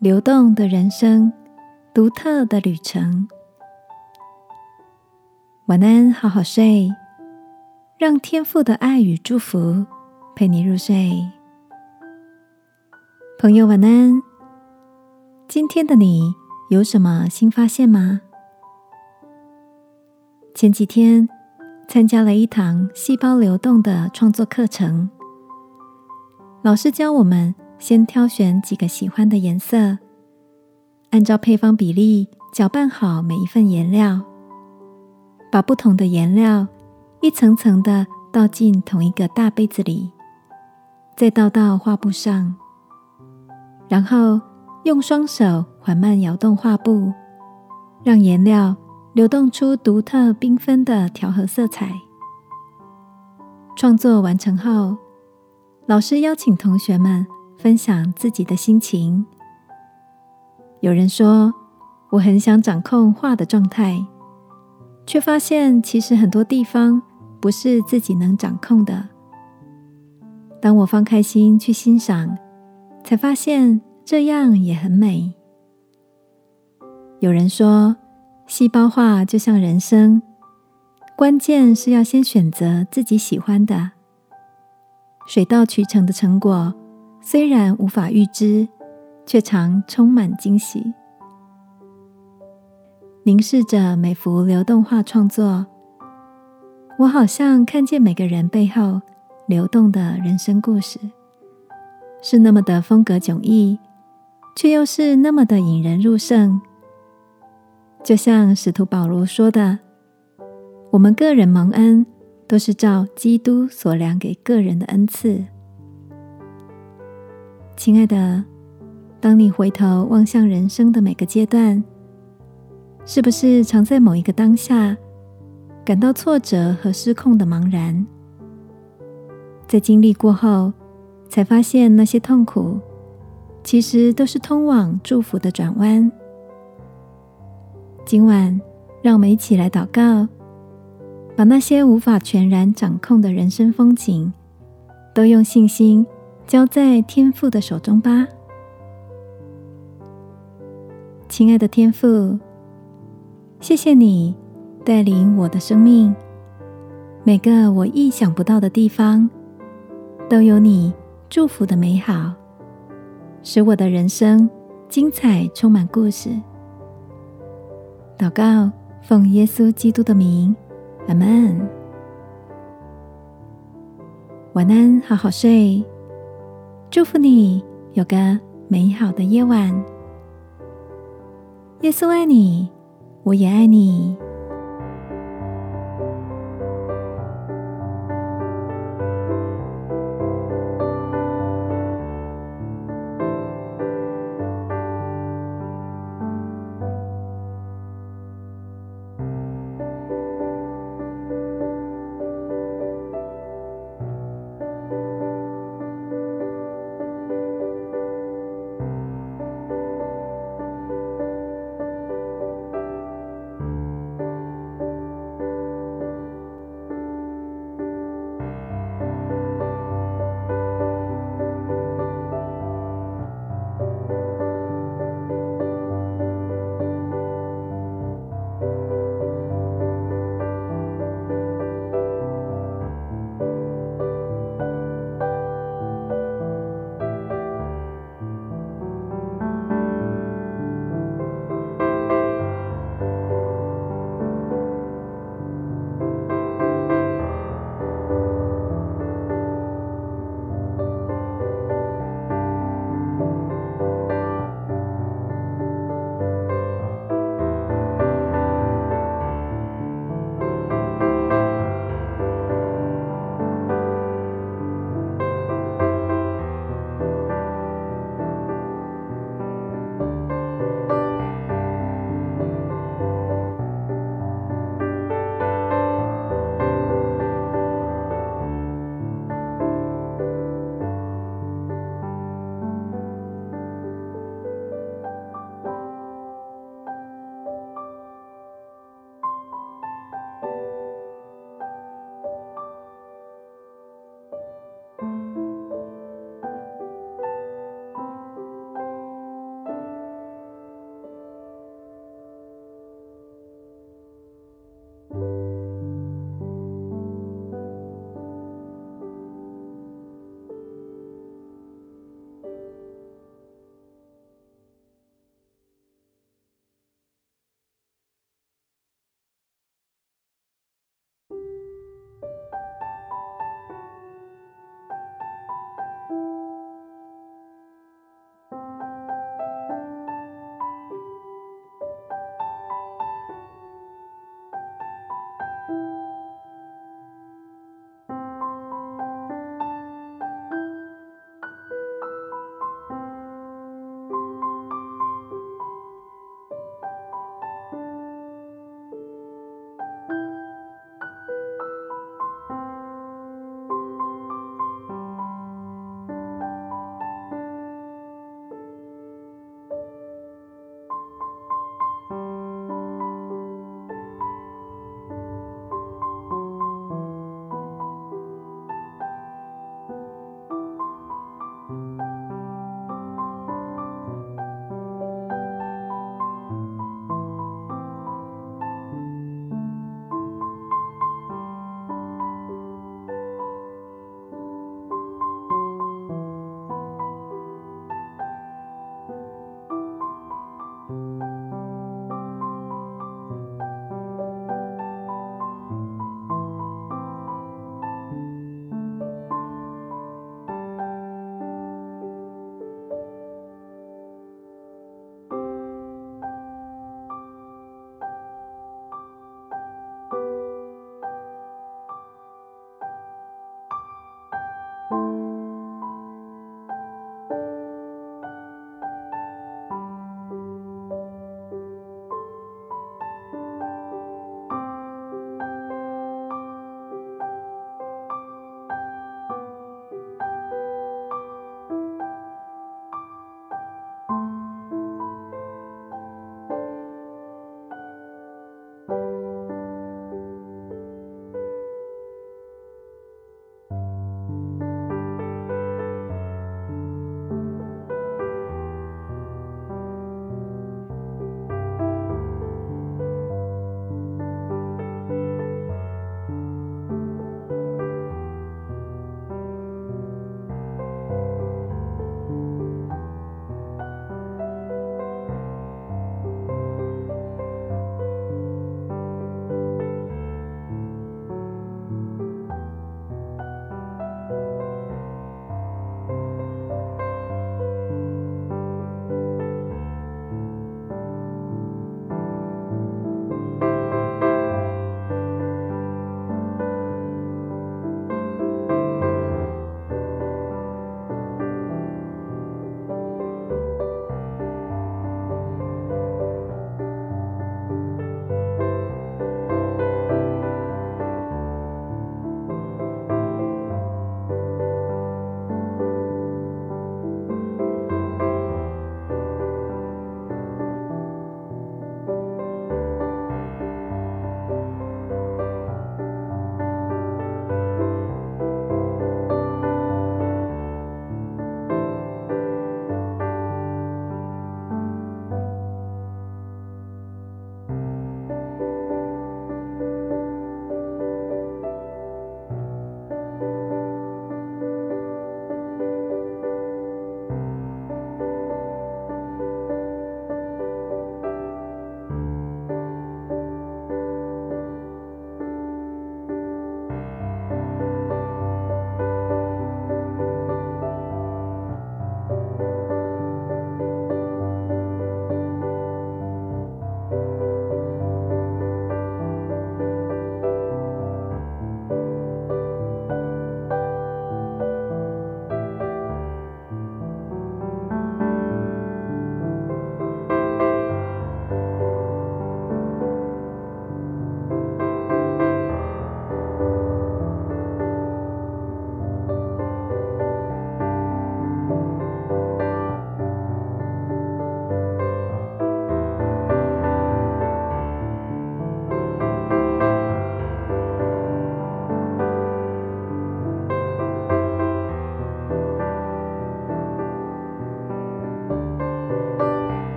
流动的人生，独特的旅程。晚安，好好睡，让天父的爱与祝福陪你入睡。朋友，晚安。今天的你有什么新发现吗？前几天参加了一堂细胞流动的创作课程，老师教我们先挑选几个喜欢的颜色，按照配方比例搅拌好每一份颜料。把不同的颜料一层层的倒进同一个大杯子里，再倒到画布上，然后用双手缓慢摇动画布，让颜料流动出独特缤纷的调和色彩。创作完成后，老师邀请同学们分享自己的心情。有人说：“我很想掌控画的状态。”却发现，其实很多地方不是自己能掌控的。当我放开心去欣赏，才发现这样也很美。有人说，细胞化就像人生，关键是要先选择自己喜欢的。水到渠成的成果，虽然无法预知，却常充满惊喜。凝视着每幅流动画创作，我好像看见每个人背后流动的人生故事，是那么的风格迥异，却又是那么的引人入胜。就像使徒保罗说的：“我们个人蒙恩，都是照基督所量给个人的恩赐。”亲爱的，当你回头望向人生的每个阶段，是不是常在某一个当下感到挫折和失控的茫然？在经历过后，才发现那些痛苦其实都是通往祝福的转弯。今晚，让我们一起来祷告，把那些无法全然掌控的人生风景，都用信心交在天父的手中吧。亲爱的天父。谢谢你带领我的生命，每个我意想不到的地方，都有你祝福的美好，使我的人生精彩充满故事。祷告，奉耶稣基督的名，阿门。晚安，好好睡，祝福你有个美好的夜晚。耶稣爱你。我也爱你。